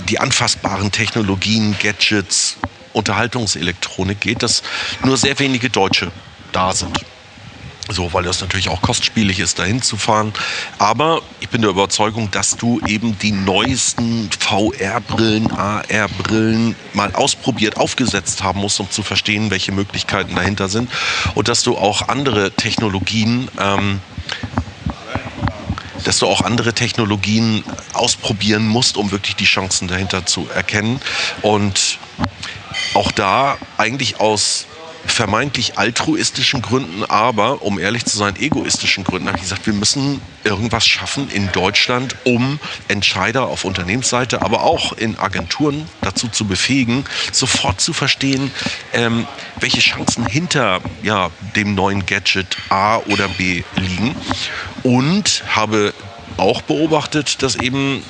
die anfassbaren Technologien, Gadgets, Unterhaltungselektronik geht, dass nur sehr wenige Deutsche da sind. So, weil das natürlich auch kostspielig ist, dahin zu fahren. Aber ich bin der Überzeugung, dass du eben die neuesten VR-Brillen, AR-Brillen mal ausprobiert, aufgesetzt haben musst, um zu verstehen, welche Möglichkeiten dahinter sind. Und dass du auch andere Technologien ähm, dass du auch andere Technologien ausprobieren musst, um wirklich die Chancen dahinter zu erkennen. Und auch da eigentlich aus vermeintlich altruistischen Gründen, aber um ehrlich zu sein, egoistischen Gründen habe ich gesagt, wir müssen irgendwas schaffen in Deutschland, um Entscheider auf Unternehmensseite, aber auch in Agenturen dazu zu befähigen, sofort zu verstehen, ähm, welche Chancen hinter ja, dem neuen Gadget A oder B liegen. Und habe auch beobachtet, dass eben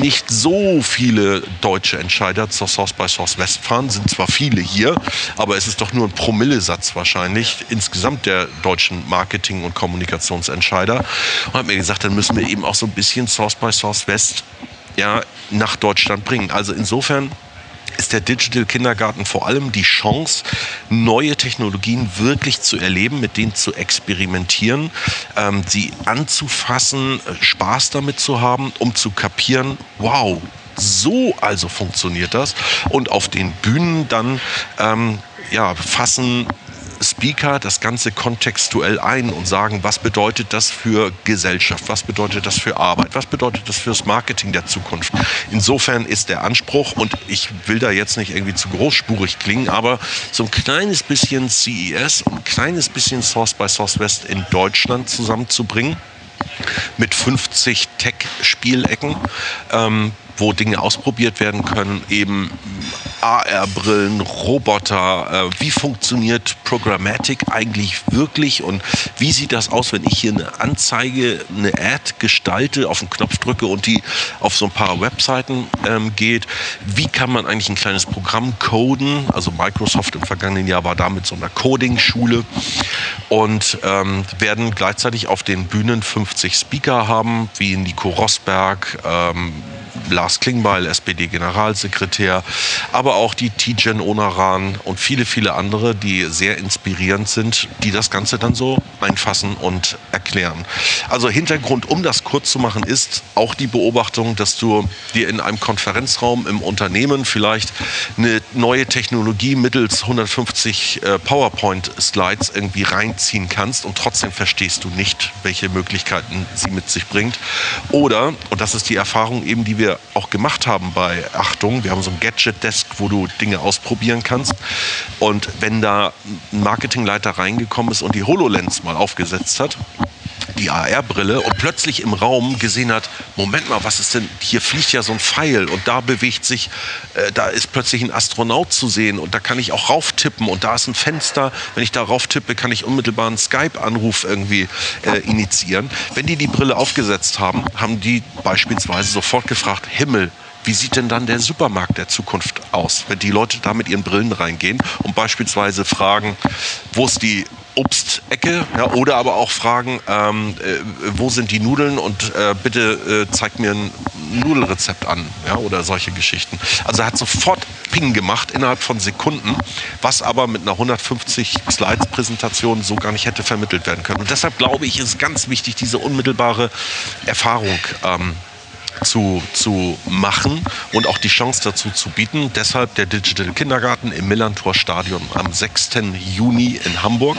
nicht so viele deutsche Entscheider zur Source by Source West fahren. Sind zwar viele hier, aber es ist doch nur ein Promillesatz wahrscheinlich insgesamt der deutschen Marketing- und Kommunikationsentscheider. Und habe mir gesagt, dann müssen wir eben auch so ein bisschen Source by Source West ja, nach Deutschland bringen. Also insofern ist der Digital Kindergarten vor allem die Chance, neue Technologien wirklich zu erleben, mit denen zu experimentieren, ähm, sie anzufassen, äh, Spaß damit zu haben, um zu kapieren, wow, so also funktioniert das. Und auf den Bühnen dann ähm, ja, fassen Speaker das Ganze kontextuell ein und sagen, was bedeutet das für Gesellschaft, was bedeutet das für Arbeit, was bedeutet das fürs Marketing der Zukunft. Insofern ist der Anspruch, und ich will da jetzt nicht irgendwie zu großspurig klingen, aber so ein kleines bisschen CES und ein kleines bisschen Source by Source West in Deutschland zusammenzubringen mit 50 Tech-Spielecken, ähm, wo Dinge ausprobiert werden können, eben AR-Brillen, Roboter, äh, wie funktioniert Programmatic eigentlich wirklich und wie sieht das aus, wenn ich hier eine Anzeige, eine Ad gestalte, auf den Knopf drücke und die auf so ein paar Webseiten ähm, geht. Wie kann man eigentlich ein kleines Programm coden? Also Microsoft im vergangenen Jahr war da mit so einer Coding-Schule und ähm, werden gleichzeitig auf den Bühnen 50 Speaker haben, wie Nico Rosberg, ähm, Lars Klingbeil, SPD-Generalsekretär, aber auch die Tijen Onaran und viele, viele andere, die sehr inspirierend sind, die das Ganze dann so einfassen und erklären. Also Hintergrund, um das kurz zu machen, ist auch die Beobachtung, dass du dir in einem Konferenzraum im Unternehmen vielleicht eine neue Technologie mittels 150 äh, PowerPoint-Slides irgendwie reinziehen kannst und trotzdem verstehst du nicht, welche Möglichkeiten sie mit sich bringt. Oder, und das ist die Erfahrung eben, die wir auch gemacht haben bei Achtung, wir haben so ein Gadget-Desk, wo du Dinge ausprobieren kannst. Und wenn da ein Marketingleiter reingekommen ist und die HoloLens mal aufgesetzt hat, die AR-Brille und plötzlich im Raum gesehen hat, Moment mal, was ist denn, hier fliegt ja so ein Pfeil und da bewegt sich, äh, da ist plötzlich ein Astronaut zu sehen und da kann ich auch rauftippen und da ist ein Fenster, wenn ich da rauftippe, kann ich unmittelbar einen Skype-Anruf irgendwie äh, initiieren. Wenn die die Brille aufgesetzt haben, haben die beispielsweise sofort gefragt, Himmel, wie sieht denn dann der Supermarkt der Zukunft aus, wenn die Leute da mit ihren Brillen reingehen und beispielsweise fragen, wo ist die Obstecke ja, oder aber auch fragen, ähm, äh, wo sind die Nudeln und äh, bitte äh, zeigt mir ein Nudelrezept an ja, oder solche Geschichten. Also er hat sofort Ping gemacht innerhalb von Sekunden, was aber mit einer 150 Slides Präsentation so gar nicht hätte vermittelt werden können. Und deshalb glaube ich, ist ganz wichtig, diese unmittelbare Erfahrung ähm, zu, zu machen und auch die Chance dazu zu bieten. Deshalb der Digital Kindergarten im Millantor Stadion am 6. Juni in Hamburg.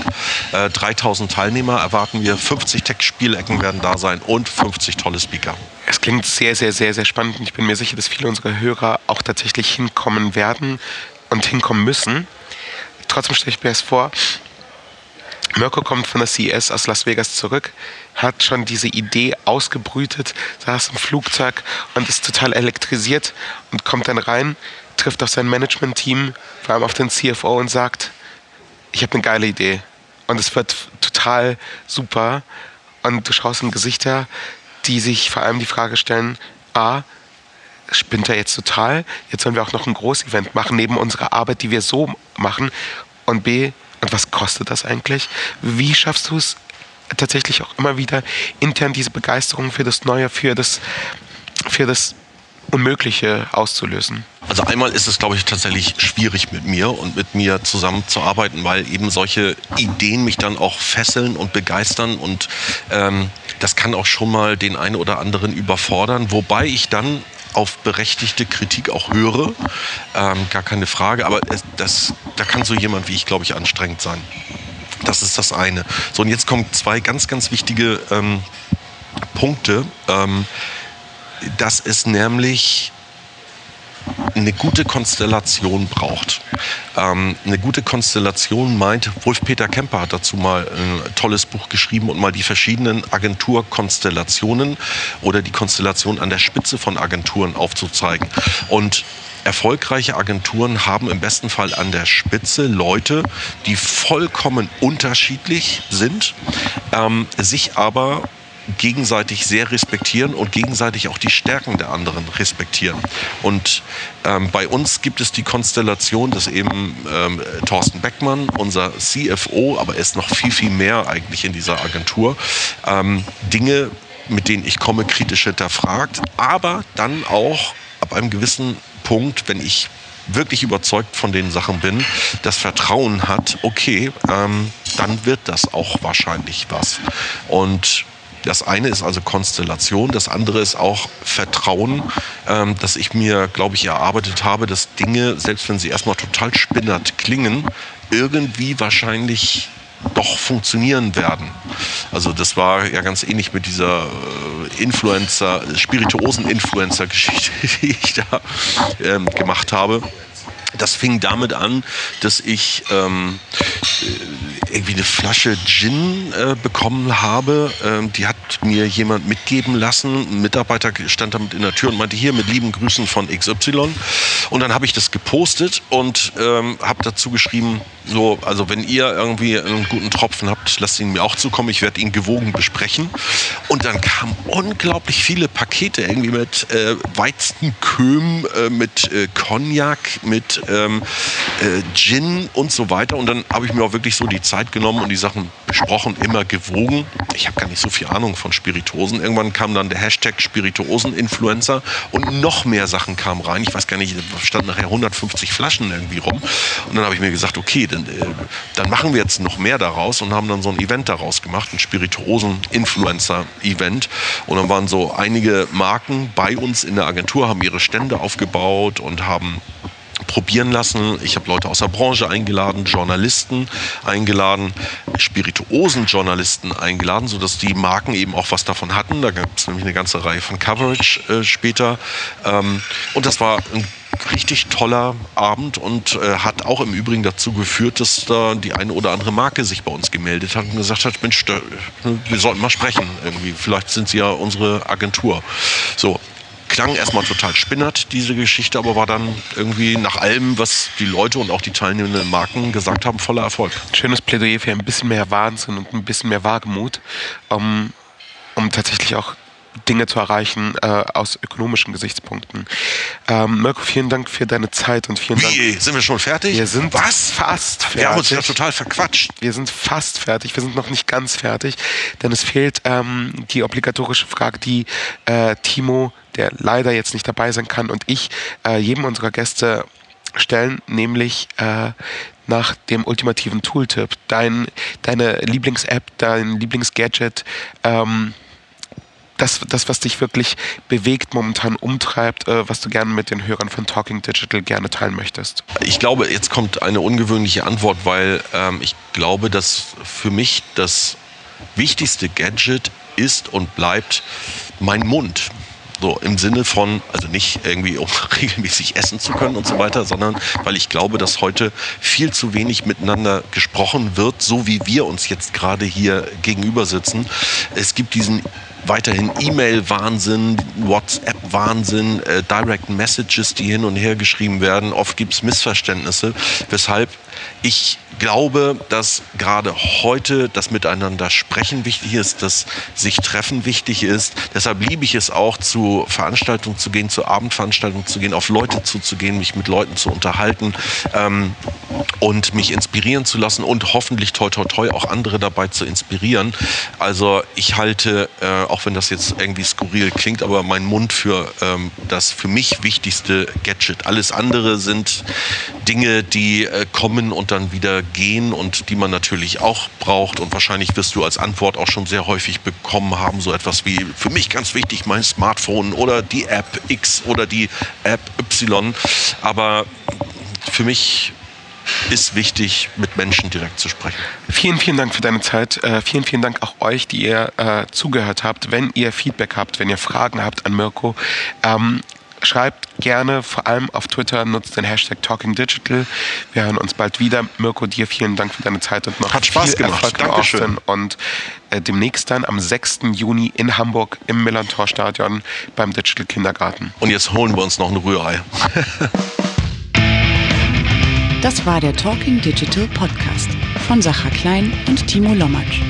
Äh, 3000 Teilnehmer erwarten wir, 50 Tech-Spielecken werden da sein und 50 tolle Speaker. Es klingt sehr, sehr, sehr, sehr spannend ich bin mir sicher, dass viele unserer Hörer auch tatsächlich hinkommen werden und hinkommen müssen. Trotzdem stelle ich mir es vor, Mirko kommt von der CES aus Las Vegas zurück, hat schon diese Idee ausgebrütet, saß im Flugzeug und ist total elektrisiert und kommt dann rein, trifft auf sein Management-Team, vor allem auf den CFO und sagt, ich habe eine geile Idee. Und es wird total super. Und du schaust in Gesichter, die sich vor allem die Frage stellen, a, spinnt er jetzt total, jetzt sollen wir auch noch ein Großevent machen, neben unserer Arbeit, die wir so machen. Und b, und was kostet das eigentlich? Wie schaffst du es tatsächlich auch immer wieder intern diese Begeisterung für das Neue, für das, für das Unmögliche auszulösen? Also einmal ist es, glaube ich, tatsächlich schwierig mit mir und mit mir zusammenzuarbeiten, weil eben solche Ideen mich dann auch fesseln und begeistern und ähm, das kann auch schon mal den einen oder anderen überfordern, wobei ich dann auf berechtigte Kritik auch höre, ähm, gar keine Frage, aber das, da kann so jemand wie ich, glaube ich, anstrengend sein. Das ist das eine. So, und jetzt kommen zwei ganz, ganz wichtige ähm, Punkte. Ähm, dass es nämlich eine gute Konstellation braucht. Ähm, eine gute Konstellation meint, Wolf-Peter Kemper hat dazu mal ein tolles Buch geschrieben und mal die verschiedenen Agenturkonstellationen oder die Konstellation an der Spitze von Agenturen aufzuzeigen. Und erfolgreiche Agenturen haben im besten Fall an der Spitze Leute, die vollkommen unterschiedlich sind, ähm, sich aber gegenseitig sehr respektieren und gegenseitig auch die Stärken der anderen respektieren. Und ähm, bei uns gibt es die Konstellation, dass eben ähm, Thorsten Beckmann, unser CFO, aber er ist noch viel, viel mehr eigentlich in dieser Agentur, ähm, Dinge, mit denen ich komme, kritisch hinterfragt, aber dann auch ab einem gewissen Punkt, wenn ich wirklich überzeugt von den Sachen bin, das Vertrauen hat, okay, ähm, dann wird das auch wahrscheinlich was. Und das eine ist also Konstellation, das andere ist auch Vertrauen, ähm, dass ich mir, glaube ich, erarbeitet habe, dass Dinge, selbst wenn sie erstmal total spinnert klingen, irgendwie wahrscheinlich doch funktionieren werden. Also das war ja ganz ähnlich mit dieser äh, Influencer, Spirituosen-Influencer-Geschichte, die ich da ähm, gemacht habe. Das fing damit an, dass ich ähm, äh, irgendwie eine Flasche Gin äh, bekommen habe. Ähm, die hat mir jemand mitgeben lassen. Ein Mitarbeiter stand damit in der Tür und meinte, hier mit lieben Grüßen von XY. Und dann habe ich das gepostet und ähm, habe dazu geschrieben, so, also wenn ihr irgendwie einen guten Tropfen habt, lasst ihn mir auch zukommen. Ich werde ihn gewogen besprechen. Und dann kamen unglaublich viele Pakete irgendwie mit äh, Weizenköhm, äh, mit äh, Cognac, mit ähm, äh, Gin und so weiter. Und dann habe ich mir auch wirklich so die Zeit genommen und die Sachen besprochen, immer gewogen. Ich habe gar nicht so viel Ahnung von Spiritosen. Irgendwann kam dann der Hashtag Spirituosen-Influencer und noch mehr Sachen kamen rein. Ich weiß gar nicht, standen nachher 150 Flaschen irgendwie rum. Und dann habe ich mir gesagt, okay, dann, äh, dann machen wir jetzt noch mehr daraus und haben dann so ein Event daraus gemacht, ein Spirituosen-Influencer-Event. Und dann waren so einige Marken bei uns in der Agentur, haben ihre Stände aufgebaut und haben probieren lassen. Ich habe Leute aus der Branche eingeladen, Journalisten eingeladen, Spirituosen-Journalisten eingeladen, sodass die Marken eben auch was davon hatten. Da gab es nämlich eine ganze Reihe von Coverage äh, später. Ähm, und das war ein richtig toller Abend und äh, hat auch im Übrigen dazu geführt, dass da die eine oder andere Marke sich bei uns gemeldet hat und gesagt hat, Mensch, da, wir sollten mal sprechen irgendwie. Vielleicht sind Sie ja unsere Agentur. So, klang erstmal total spinnert, diese Geschichte, aber war dann irgendwie nach allem, was die Leute und auch die teilnehmenden Marken gesagt haben, voller Erfolg. Schönes Plädoyer für ein bisschen mehr Wahnsinn und ein bisschen mehr Wagemut, um, um tatsächlich auch Dinge zu erreichen äh, aus ökonomischen Gesichtspunkten. Ähm, Mirko, vielen Dank für deine Zeit und vielen Dank. Wie, sind wir schon fertig? Wir sind Was? fast fertig. Wir haben uns ja total verquatscht. Wir sind fast fertig. Wir sind noch nicht ganz fertig, denn es fehlt ähm, die obligatorische Frage, die äh, Timo, der leider jetzt nicht dabei sein kann, und ich äh, jedem unserer Gäste stellen, nämlich äh, nach dem ultimativen Tooltip. Dein, deine Lieblings-App, dein Lieblings-Gadget, ähm, das, das, was dich wirklich bewegt, momentan umtreibt, äh, was du gerne mit den Hörern von Talking Digital gerne teilen möchtest? Ich glaube, jetzt kommt eine ungewöhnliche Antwort, weil ähm, ich glaube, dass für mich das wichtigste Gadget ist und bleibt mein Mund. So im Sinne von, also nicht irgendwie, um regelmäßig essen zu können und so weiter, sondern weil ich glaube, dass heute viel zu wenig miteinander gesprochen wird, so wie wir uns jetzt gerade hier gegenüber sitzen. Es gibt diesen weiterhin E-Mail-Wahnsinn, WhatsApp-Wahnsinn, äh, Direct Messages, die hin und her geschrieben werden. Oft gibt es Missverständnisse, weshalb ich glaube, dass gerade heute das Miteinander sprechen wichtig ist, dass sich treffen wichtig ist. Deshalb liebe ich es auch, zu Veranstaltungen zu gehen, zu Abendveranstaltungen zu gehen, auf Leute zuzugehen, mich mit Leuten zu unterhalten ähm, und mich inspirieren zu lassen und hoffentlich toi toi toi auch andere dabei zu inspirieren. Also ich halte äh, auch wenn das jetzt irgendwie skurril klingt, aber mein Mund für ähm, das für mich wichtigste Gadget. Alles andere sind Dinge, die äh, kommen und dann wieder gehen und die man natürlich auch braucht. Und wahrscheinlich wirst du als Antwort auch schon sehr häufig bekommen haben, so etwas wie für mich ganz wichtig mein Smartphone oder die App X oder die App Y. Aber für mich ist wichtig, mit Menschen direkt zu sprechen. Vielen, vielen Dank für deine Zeit. Äh, vielen, vielen Dank auch euch, die ihr äh, zugehört habt. Wenn ihr Feedback habt, wenn ihr Fragen habt an Mirko, ähm, schreibt gerne, vor allem auf Twitter, nutzt den Hashtag TalkingDigital. Wir hören uns bald wieder. Mirko, dir vielen Dank für deine Zeit und noch Hat Spaß viel gemacht. Erfolg Dankeschön. Austin. Und äh, demnächst dann am 6. Juni in Hamburg im Millantor Stadion beim Digital Kindergarten. Und jetzt holen wir uns noch ein Rührei. Das war der Talking Digital Podcast von Sacha Klein und Timo Lommatsch.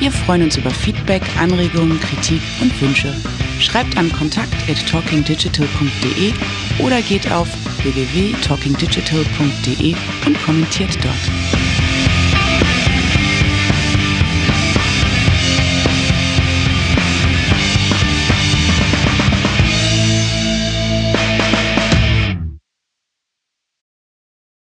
Wir freuen uns über Feedback, Anregungen, Kritik und Wünsche. Schreibt an kontakt@talkingdigital.de oder geht auf www.talkingdigital.de und kommentiert dort.